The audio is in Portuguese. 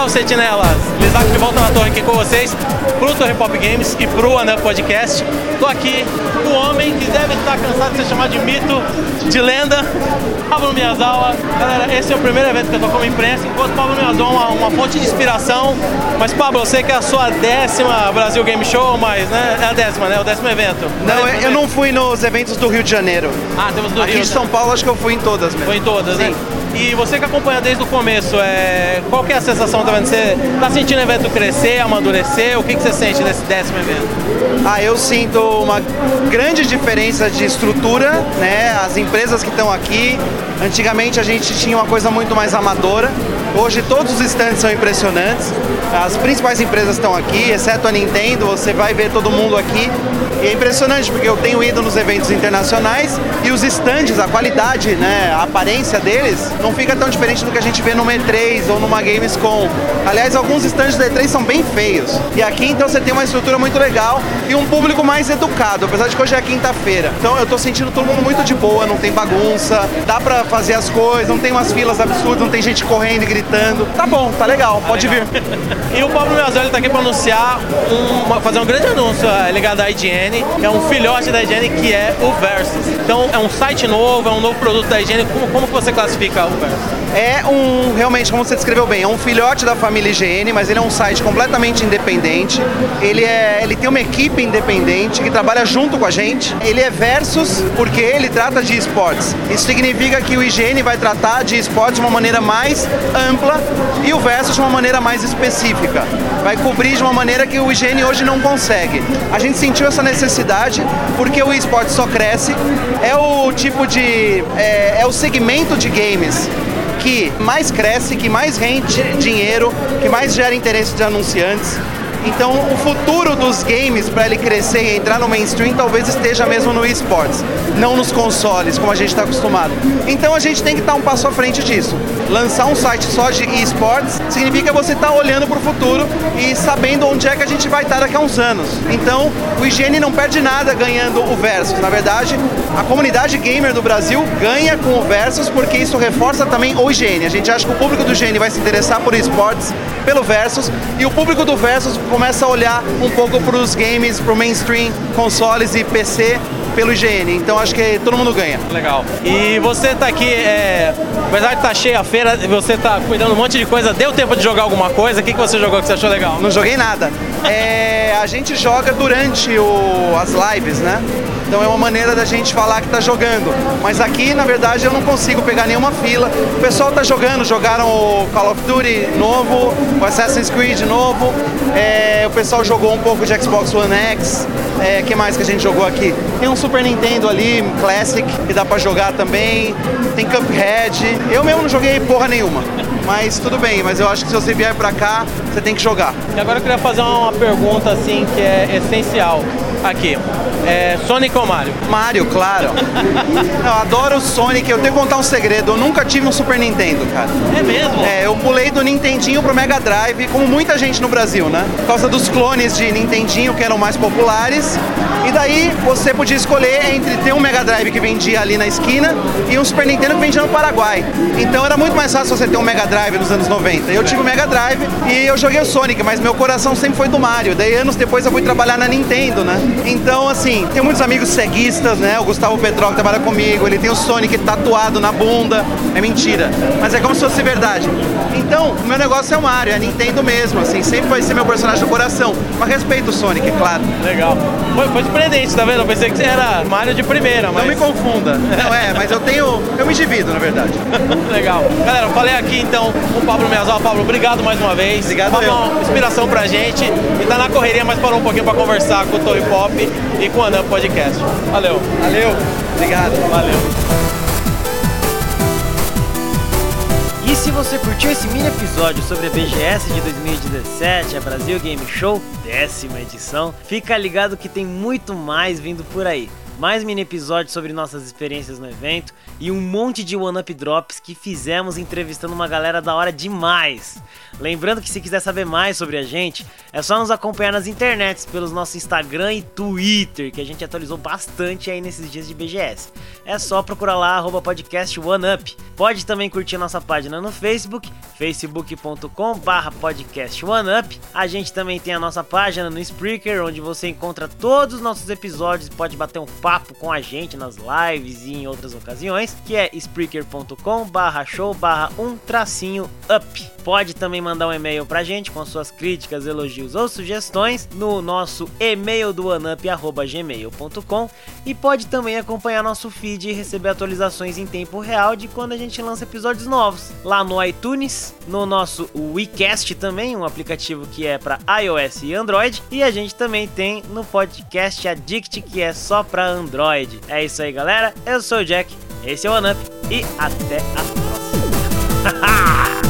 salve sentinelas! Lisac de volta na torre aqui com vocês pro Torre Pop Games e pro Anup Podcast. Tô aqui com o homem deve estar cansado de ser chamado de mito, de lenda, Pablo Miyazawa. Galera, esse é o primeiro evento que eu tô como imprensa, enquanto Pablo Miyazawa é uma, uma fonte de inspiração. Mas Pablo, eu sei que é a sua décima Brasil Game Show, mas né, é a décima, né? O décimo evento. Não, décimo eu, evento. não fui nos eventos do Rio de Janeiro. Ah, temos do Aqui Rio. de São Paulo acho que eu fui em todas mesmo. Foi em todas, Sim. né? E você que acompanha desde o começo, é... qual que é a sensação, tá vendo? Você tá sentindo o evento crescer, amadurecer? O que, que você sente nesse décimo evento? Ah, eu sinto uma grande diferença de estrutura, né? As empresas que estão aqui, antigamente a gente tinha uma coisa muito mais amadora. Hoje todos os stands são impressionantes. As principais empresas estão aqui, exceto a Nintendo, você vai ver todo mundo aqui. E é impressionante porque eu tenho ido nos eventos internacionais e os stands, a qualidade, né, a aparência deles não fica tão diferente do que a gente vê numa E3 ou numa Gamescom. Aliás, alguns stands da E3 são bem feios. E aqui então você tem uma estrutura muito legal e um público mais educado, apesar de que hoje é quinta-feira. Então eu tô sentindo todo mundo muito de boa, não tem bagunça, dá pra fazer as coisas, não tem umas filas absurdas, não tem gente correndo e gritando. Tá bom, tá legal, pode vir. E o Pablo Miazoli está aqui para anunciar, um- fazer um grande anúncio é, ligado à IGN. É um filhote da IGN que é o Versus. Então é um site novo, é um novo produto da IGN. Como, como você classifica o Versus? É um, realmente, como você descreveu bem, é um filhote da família IGN, mas ele é um site completamente independente. Ele, é, ele tem uma equipe independente que trabalha junto com a gente. Ele é versus porque ele trata de esportes. Isso significa que o IGN vai tratar de esportes de uma maneira mais ampla e o versus de uma maneira mais específica. Vai cobrir de uma maneira que o IGN hoje não consegue. A gente sentiu essa necessidade porque o esporte só cresce. É o tipo de. é- é o segmento de games que mais cresce, que mais rende dinheiro, que mais gera interesse de anunciantes. Então, o futuro dos games para ele crescer e entrar no mainstream talvez esteja mesmo no esportes, não nos consoles, como a gente está acostumado. Então, a gente tem que estar um passo à frente disso. Lançar um site só de esportes significa você estar olhando para o futuro e sabendo onde é que a gente vai estar daqui a uns anos. Então, o IGN não perde nada ganhando o Versus. Na verdade, a comunidade gamer do Brasil ganha com o Versus porque isso reforça também o IGN. A gente acha que o público do IGN vai se interessar por esportes pelo Versus e o público do Versus começa a olhar um pouco para os games, para o mainstream, consoles e PC pelo IGN. Então acho que todo mundo ganha. Legal. E você tá aqui, é, apesar de tá cheia a feira, você tá cuidando de um monte de coisa. Deu tempo de jogar alguma coisa? O que, que você jogou que você achou legal? Não joguei nada. É, a gente joga durante o- as lives, né? Então é uma maneira da gente falar que tá jogando. Mas aqui, na verdade, eu não consigo pegar nenhuma fila. O pessoal tá jogando, jogaram o Call of Duty novo, o Assassin's Creed novo. É, o pessoal jogou um pouco de Xbox One X. É, que mais que a gente jogou aqui? Tem um Super Nintendo ali, Classic, que dá pra jogar também. Tem Cuphead. Eu mesmo não joguei porra nenhuma. Mas tudo bem, mas eu acho que se você vier pra cá, você tem que jogar. E agora eu queria fazer uma pergunta assim que é essencial aqui. É, Sonic ou Mario? Mario, claro. eu adoro o Sonic. Eu tenho que contar um segredo. Eu nunca tive um Super Nintendo, cara. É mesmo? É, eu pulei do Nintendinho pro Mega Drive, como muita gente no Brasil, né? Por causa dos clones de Nintendinho que eram mais populares. E daí você podia escolher entre ter um Mega Drive que vendia ali na esquina e um Super Nintendo que vendia no Paraguai. Então era muito mais fácil você ter um Mega Drive nos anos 90. Eu tive o Mega Drive e eu joguei o Sonic, mas meu coração sempre foi do Mario. Daí anos depois eu fui trabalhar na Nintendo, né? Então, assim, tenho muitos amigos ceguistas, né? O Gustavo Petró que trabalha comigo, ele tem o Sonic tatuado na bunda. É mentira. Mas é como se fosse verdade. Então, o meu negócio é o Mario, é a Nintendo mesmo, assim, sempre vai ser meu personagem do coração. Mas respeito o Sonic, é claro. Legal. Foi, foi surpreendente, tá vendo? Eu pensei que era Mario de primeira, mas. Não me confunda. Não é, mas eu tenho. Eu me divido, na verdade. Legal. Galera, eu falei aqui então com o Pablo Meazal. Pablo, obrigado mais uma vez. Obrigado Eu. uma inspiração pra gente. E tá na correria, mas parou um pouquinho pra conversar com o Torre Pop e com o Anam Podcast. Valeu. Valeu. Obrigado. Valeu. E se você curtiu esse mini episódio sobre a BGS de 2017, a Brasil Game Show, décima edição, fica ligado que tem muito mais vindo por aí. Mais mini episódios sobre nossas experiências no evento e um monte de one-up drops que fizemos entrevistando uma galera da hora demais. Lembrando que se quiser saber mais sobre a gente, é só nos acompanhar nas internets pelos nossos Instagram e Twitter, que a gente atualizou bastante aí nesses dias de BGS. É só procurar lá arroba podcast OneUp. Pode também curtir nossa página no Facebook, facebook.com barra podcast OneUp. A gente também tem a nossa página no Spreaker, onde você encontra todos os nossos episódios e pode bater um papo com a gente nas lives e em outras ocasiões, que é spreaker.com barra show barra um tracinho up. Pode também mandar um e-mail pra gente com suas críticas, elogios ou sugestões no nosso e-mail do oneup.gmail.com e pode também acompanhar nosso feed e receber atualizações em tempo real de quando a gente lança episódios novos lá no iTunes, no nosso WeCast também, um aplicativo que é para iOS e Android, e a gente também tem no podcast Addict que é só para Android. É isso aí, galera. Eu sou o Jack, esse é o OneUp e até a próxima.